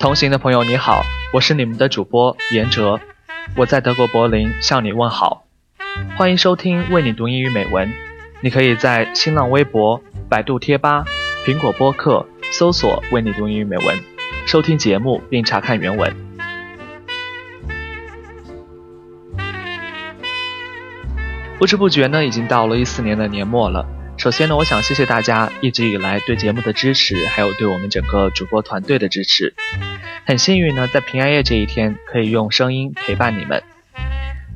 同行的朋友你好，我是你们的主播严哲，我在德国柏林向你问好，欢迎收听为你读英语美文。你可以在新浪微博、百度贴吧、苹果播客搜索“为你读英语美文”，收听节目并查看原文。不知不觉呢，已经到了一四年的年末了。首先呢，我想谢谢大家一直以来对节目的支持，还有对我们整个主播团队的支持。很幸运呢，在平安夜这一天，可以用声音陪伴你们。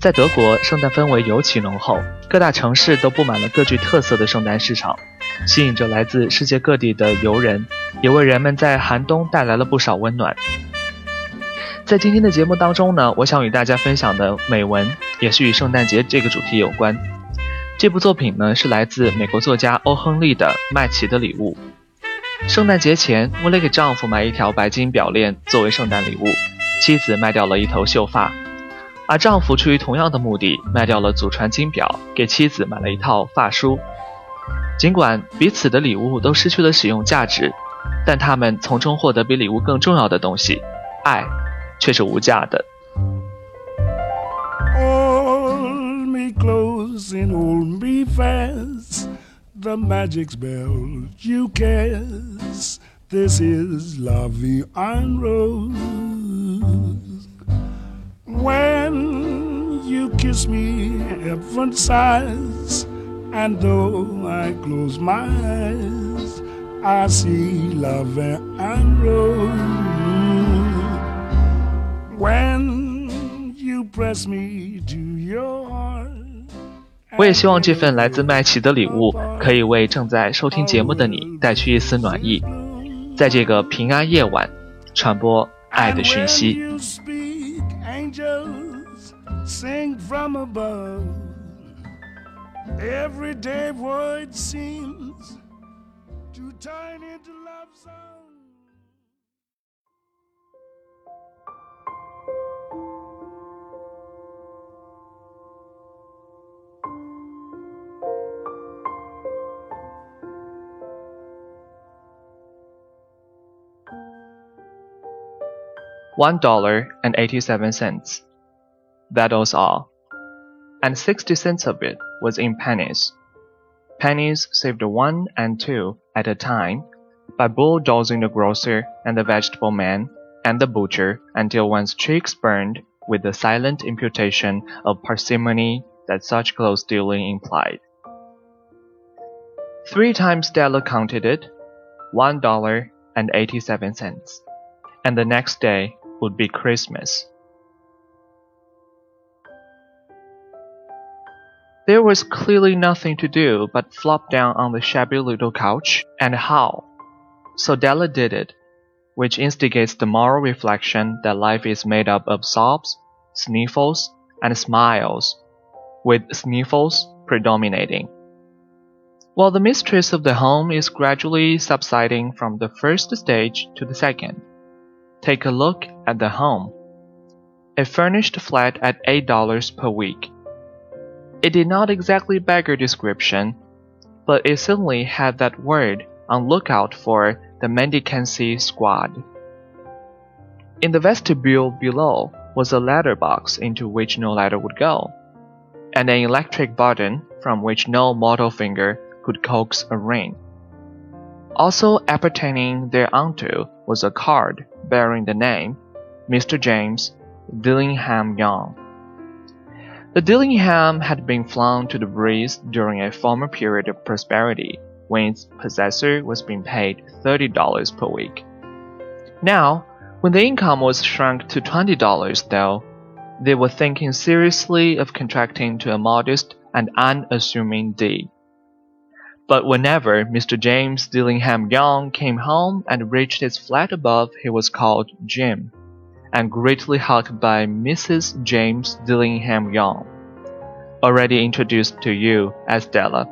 在德国，圣诞氛围尤其浓厚，各大城市都布满了各具特色的圣诞市场，吸引着来自世界各地的游人，也为人们在寒冬带来了不少温暖。在今天的节目当中呢，我想与大家分享的美文也是与圣诞节这个主题有关。这部作品呢是来自美国作家欧亨利的《麦琪的礼物》。圣诞节前，为了给丈夫买一条白金表链作为圣诞礼物，妻子卖掉了一头秀发；而丈夫出于同样的目的，卖掉了祖传金表，给妻子买了一套发梳。尽管彼此的礼物都失去了使用价值，但他们从中获得比礼物更重要的东西——爱，却是无价的。And hold me fast. The magic spell you cast. This is Vie en Rose. When you kiss me, heaven sighs, and though I close my eyes, I see Vie en Rose. When you press me to your heart. 我也希望这份来自麦琪的礼物，可以为正在收听节目的你带去一丝暖意，在这个平安夜晚，传播爱的讯息。Everyday words seems to turn into love songs. $1.87. That was all. And 60 cents of it was in pennies. Pennies saved one and two at a time by bulldozing the grocer and the vegetable man and the butcher until one's cheeks burned with the silent imputation of parsimony that such close dealing implied. Three times Della counted it, one dollar and eighty-seven cents. And the next day, would be Christmas. There was clearly nothing to do but flop down on the shabby little couch and howl. So Della did it, which instigates the moral reflection that life is made up of sobs, sniffles, and smiles, with sniffles predominating. While the mistress of the home is gradually subsiding from the first stage to the second. Take a look at the home. A furnished flat at $8 per week. It did not exactly beggar description, but it certainly had that word on lookout for the mendicancy squad. In the vestibule below was a ladder box into which no ladder would go, and an electric button from which no mortal finger could coax a ring. Also appertaining thereunto was a card bearing the name Mr. James Dillingham Young. The Dillingham had been flung to the breeze during a former period of prosperity when its possessor was being paid $30 per week. Now, when the income was shrunk to $20, though, they were thinking seriously of contracting to a modest and unassuming deed. But whenever Mr. James Dillingham Young came home and reached his flat above, he was called Jim, and greatly hugged by Mrs. James Dillingham Young, already introduced to you as Della,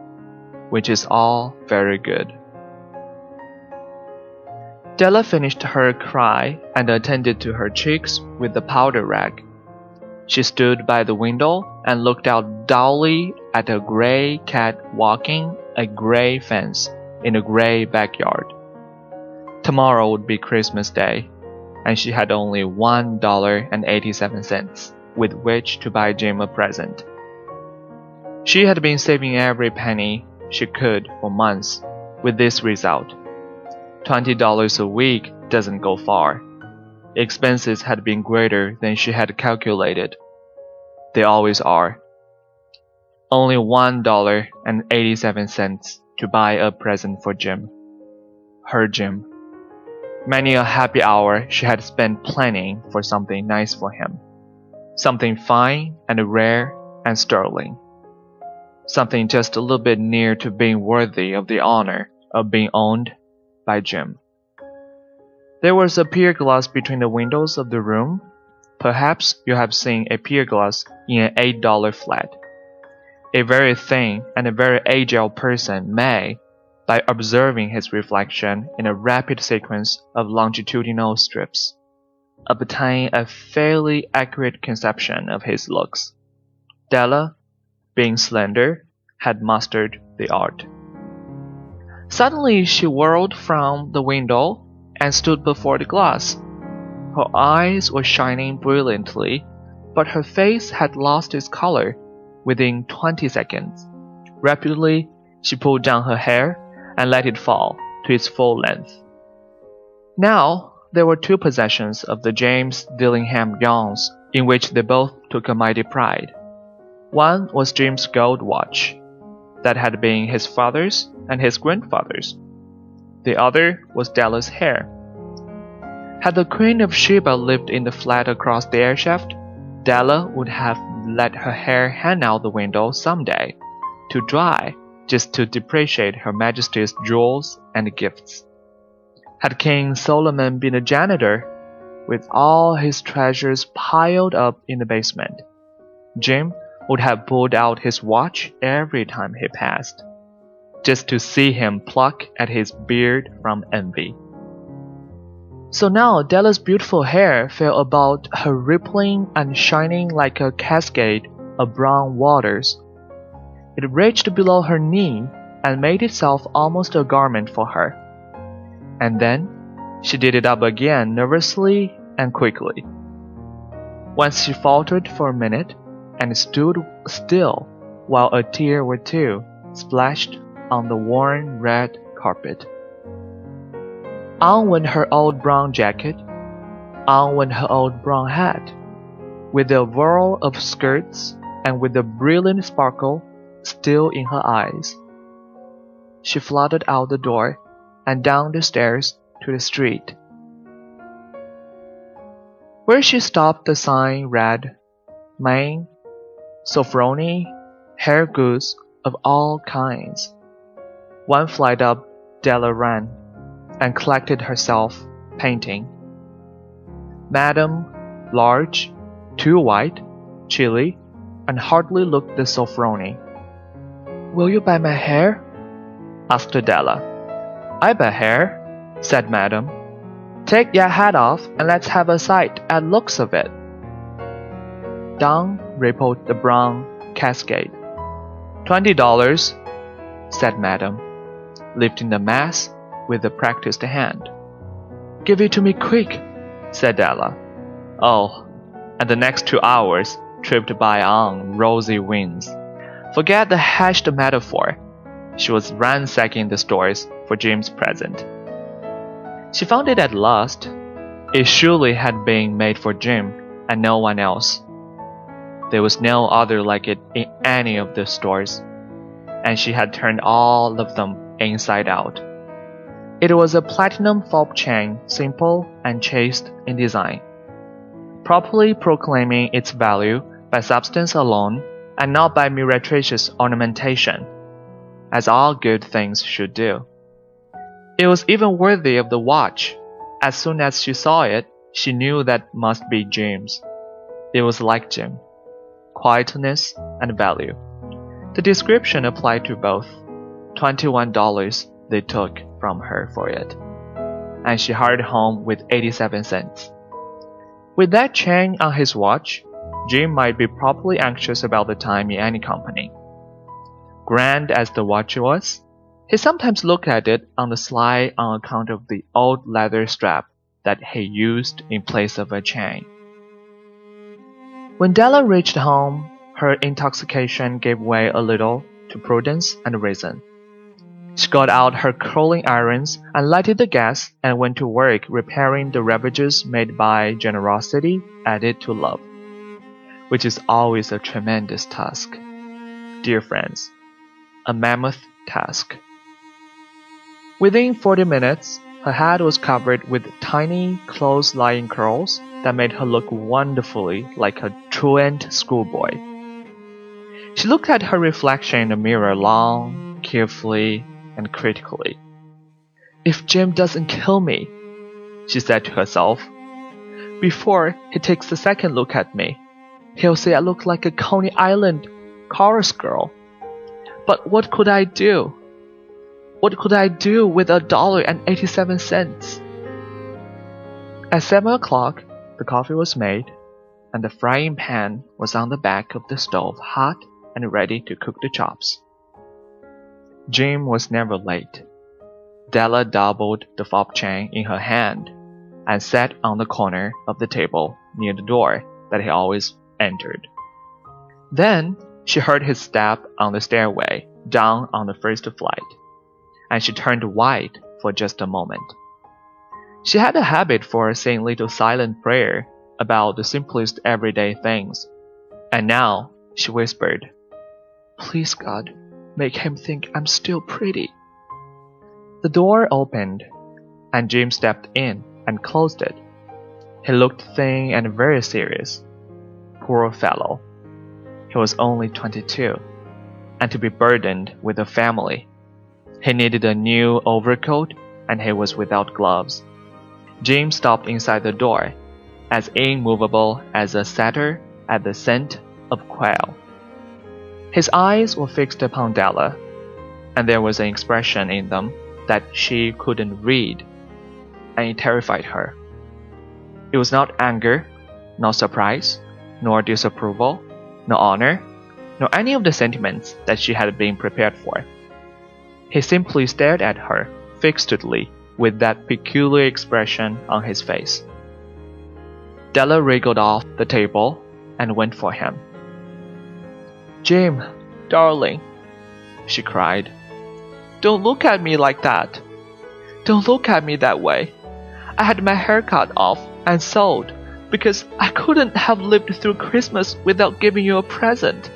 which is all very good. Della finished her cry and attended to her cheeks with the powder rag. She stood by the window and looked out dully at a gray cat walking a gray fence in a gray backyard. Tomorrow would be Christmas Day, and she had only one dollar and eighty-seven cents with which to buy Jim a present. She had been saving every penny she could for months, with this result. Twenty dollars a week doesn't go far. Expenses had been greater than she had calculated. They always are. Only one dollar and eighty-seven cents to buy a present for Jim. Her Jim. Many a happy hour she had spent planning for something nice for him. Something fine and rare and sterling. Something just a little bit near to being worthy of the honor of being owned by Jim. There was a pier glass between the windows of the room. Perhaps you have seen a pier glass in an $8 flat. A very thin and a very agile person may, by observing his reflection in a rapid sequence of longitudinal strips, obtain a fairly accurate conception of his looks. Della, being slender, had mastered the art. Suddenly she whirled from the window and stood before the glass. Her eyes were shining brilliantly, but her face had lost its color within 20 seconds. Rapidly, she pulled down her hair and let it fall to its full length. Now, there were two possessions of the James Dillingham Youngs in which they both took a mighty pride. One was Jim's gold watch, that had been his father's and his grandfather's. The other was Della's hair. Had the Queen of Sheba lived in the flat across the airshaft, Della would have let her hair hang out the window some day to dry just to depreciate Her Majesty's jewels and gifts. Had King Solomon been a janitor, with all his treasures piled up in the basement, Jim would have pulled out his watch every time he passed just to see him pluck at his beard from envy. So now Della's beautiful hair fell about her rippling and shining like a cascade of brown waters. It reached below her knee and made itself almost a garment for her. And then she did it up again nervously and quickly. Once she faltered for a minute and stood still while a tear or two splashed on the worn red carpet. On went her old brown jacket, on went her old brown hat, with a whirl of skirts and with the brilliant sparkle still in her eyes. She fluttered out the door and down the stairs to the street. Where she stopped, the sign read, Maine, Sofronie, hair goods of all kinds. One flight up, Della ran, and collected herself, painting. Madam, large, too white, chilly, and hardly looked the Sofronie. Will you buy my hair? asked Della. I buy hair, said Madam. Take your hat off and let's have a sight at looks of it. Down rippled the brown cascade. Twenty dollars, said Madam lifting the mass with a practiced hand. Give it to me quick, said Della. Oh, and the next two hours tripped by on rosy wings. Forget the hashed metaphor. She was ransacking the stores for Jim's present. She found it at last. It surely had been made for Jim and no one else. There was no other like it in any of the stores, and she had turned all of them inside out. It was a platinum fob chain, simple and chaste in design, properly proclaiming its value by substance alone and not by meretricious ornamentation, as all good things should do. It was even worthy of the watch. As soon as she saw it, she knew that must be Jim's. It was like Jim. Quietness and value. The description applied to both. $21 they took from her for it, and she hurried home with 87 cents. With that chain on his watch, Jim might be properly anxious about the time in any company. Grand as the watch was, he sometimes looked at it on the sly on account of the old leather strap that he used in place of a chain. When Della reached home, her intoxication gave way a little to prudence and reason. She got out her curling irons and lighted the gas and went to work repairing the ravages made by generosity added to love, which is always a tremendous task. Dear friends, a mammoth task. Within 40 minutes, her head was covered with tiny, close lying curls that made her look wonderfully like a truant schoolboy. She looked at her reflection in the mirror long, carefully, and critically. If Jim doesn't kill me, she said to herself, before he takes a second look at me, he'll say I look like a Coney Island chorus girl. But what could I do? What could I do with a dollar and eighty-seven cents? At seven o'clock, the coffee was made, and the frying pan was on the back of the stove hot and ready to cook the chops. Jim was never late. Della doubled the fob chain in her hand and sat on the corner of the table near the door that he always entered. Then she heard his step on the stairway down on the first flight, and she turned white for just a moment. She had a habit for saying little silent prayer about the simplest everyday things, and now she whispered, Please God, make him think I'm still pretty. The door opened, and Jim stepped in and closed it. He looked thin and very serious. Poor fellow. He was only 22, and to be burdened with a family. He needed a new overcoat, and he was without gloves. Jim stopped inside the door, as immovable as a setter at the scent of quail. His eyes were fixed upon Della, and there was an expression in them that she couldn't read, and it terrified her. It was not anger, nor surprise, nor disapproval, nor honor, nor any of the sentiments that she had been prepared for. He simply stared at her fixedly with that peculiar expression on his face. Della wriggled off the table and went for him. Jim, darling, she cried, don't look at me like that. Don't look at me that way. I had my hair cut off and sewed because I couldn't have lived through Christmas without giving you a present.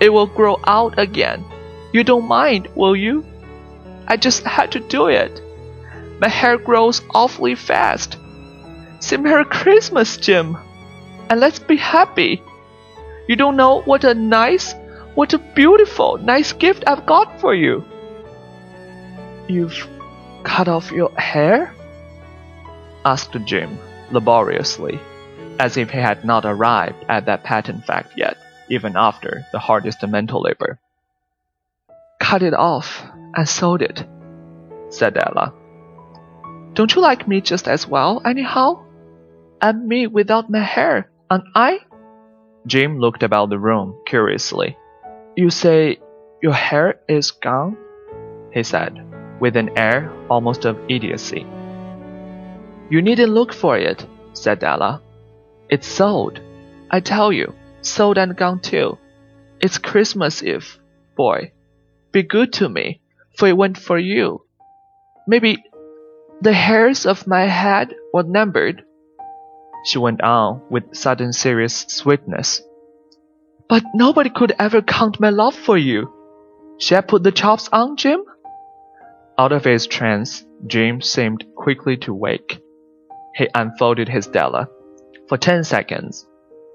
It will grow out again. You don't mind, will you? I just had to do it. My hair grows awfully fast. Say Merry Christmas, Jim. And let's be happy. You don't know what a nice, what a beautiful, nice gift I've got for you. You've cut off your hair? asked Jim laboriously, as if he had not arrived at that patent fact yet, even after the hardest mental labor. Cut it off and sold it, said Della. Don't you like me just as well, anyhow? I'm me without my hair, aren't I? Jim looked about the room curiously. You say your hair is gone? he said, with an air almost of idiocy. You needn't look for it, said Della. It's sold. I tell you, sold and gone too. It's Christmas Eve, boy. Be good to me, for it went for you. Maybe the hairs of my head were numbered she went on with sudden serious sweetness. But nobody could ever count my love for you. Shall I put the chops on, Jim? Out of his trance, Jim seemed quickly to wake. He unfolded his Della. For ten seconds,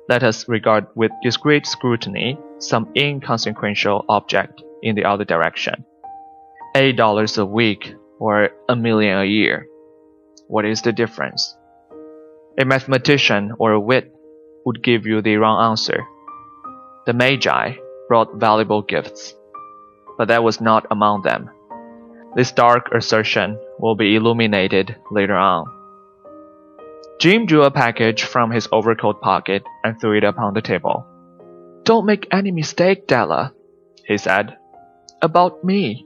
let us regard with discreet scrutiny some inconsequential object in the other direction. Eight dollars a week or a million a year. What is the difference? A mathematician or a wit would give you the wrong answer. The Magi brought valuable gifts, but that was not among them. This dark assertion will be illuminated later on. Jim drew a package from his overcoat pocket and threw it upon the table. Don't make any mistake, Della, he said. About me.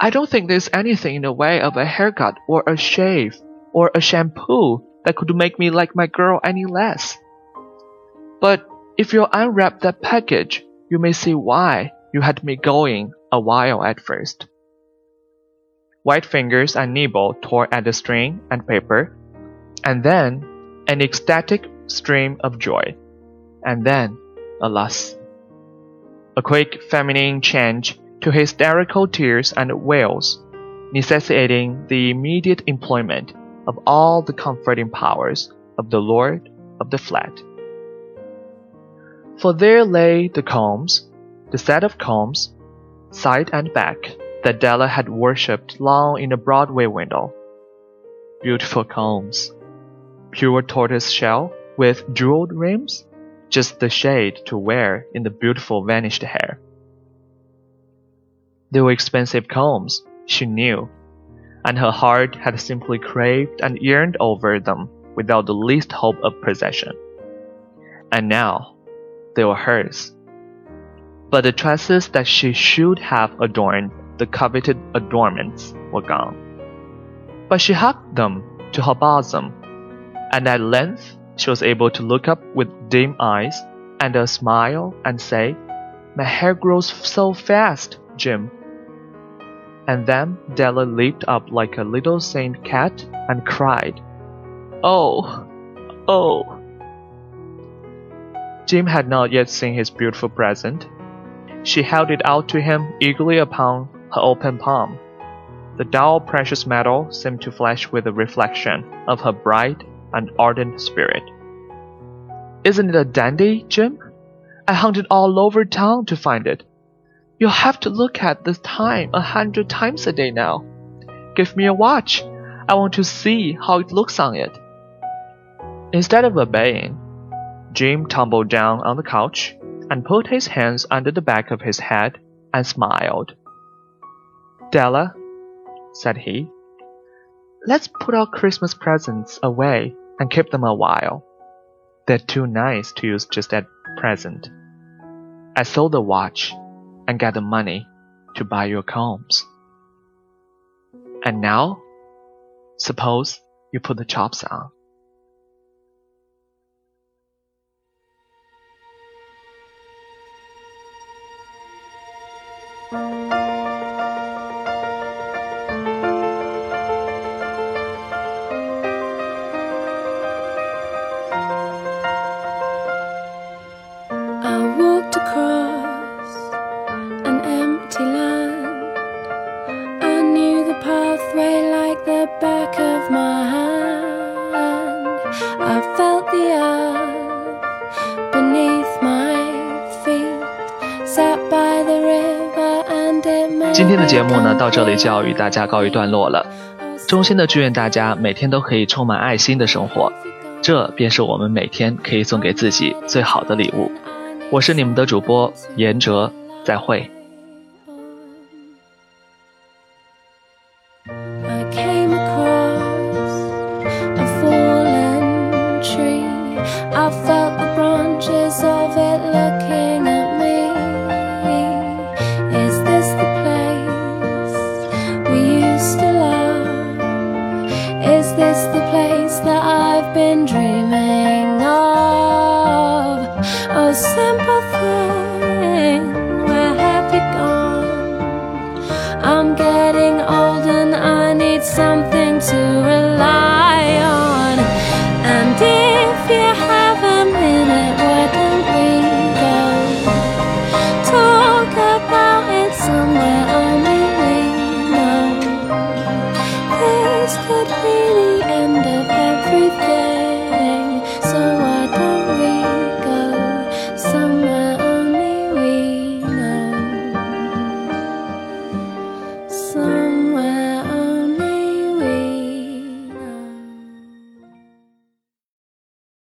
I don't think there's anything in the way of a haircut or a shave or a shampoo that could make me like my girl any less. But if you unwrap that package, you may see why you had me going a while at first. White fingers and Nibble tore at the string and paper, and then an ecstatic stream of joy, and then, alas, a quick feminine change to hysterical tears and wails, necessitating the immediate employment of all the comforting powers of the Lord of the flat. For there lay the combs, the set of combs, side and back, that Della had worshipped long in a Broadway window. Beautiful combs, pure tortoise shell with jeweled rims, just the shade to wear in the beautiful vanished hair. They were expensive combs, she knew, and her heart had simply craved and yearned over them without the least hope of possession. And now, they were hers. But the tresses that she should have adorned the coveted adornments were gone. But she hugged them to her bosom, and at length she was able to look up with dim eyes and a smile and say, My hair grows so fast, Jim. And then Della leaped up like a little saint cat and cried, Oh, oh. Jim had not yet seen his beautiful present. She held it out to him eagerly upon her open palm. The dull precious metal seemed to flash with the reflection of her bright and ardent spirit. Isn't it a dandy, Jim? I hunted all over town to find it. You'll have to look at the time a hundred times a day now. Give me a watch. I want to see how it looks on it. Instead of obeying, Jim tumbled down on the couch and put his hands under the back of his head and smiled. Della, said he, let's put our Christmas presents away and keep them a while. They're too nice to use just at present. I sold the watch and got the money to buy your combs. And now, suppose you put the chops on. 目呢，到这里就要与大家告一段落了。衷心的祝愿大家每天都可以充满爱心的生活，这便是我们每天可以送给自己最好的礼物。我是你们的主播严哲，再会。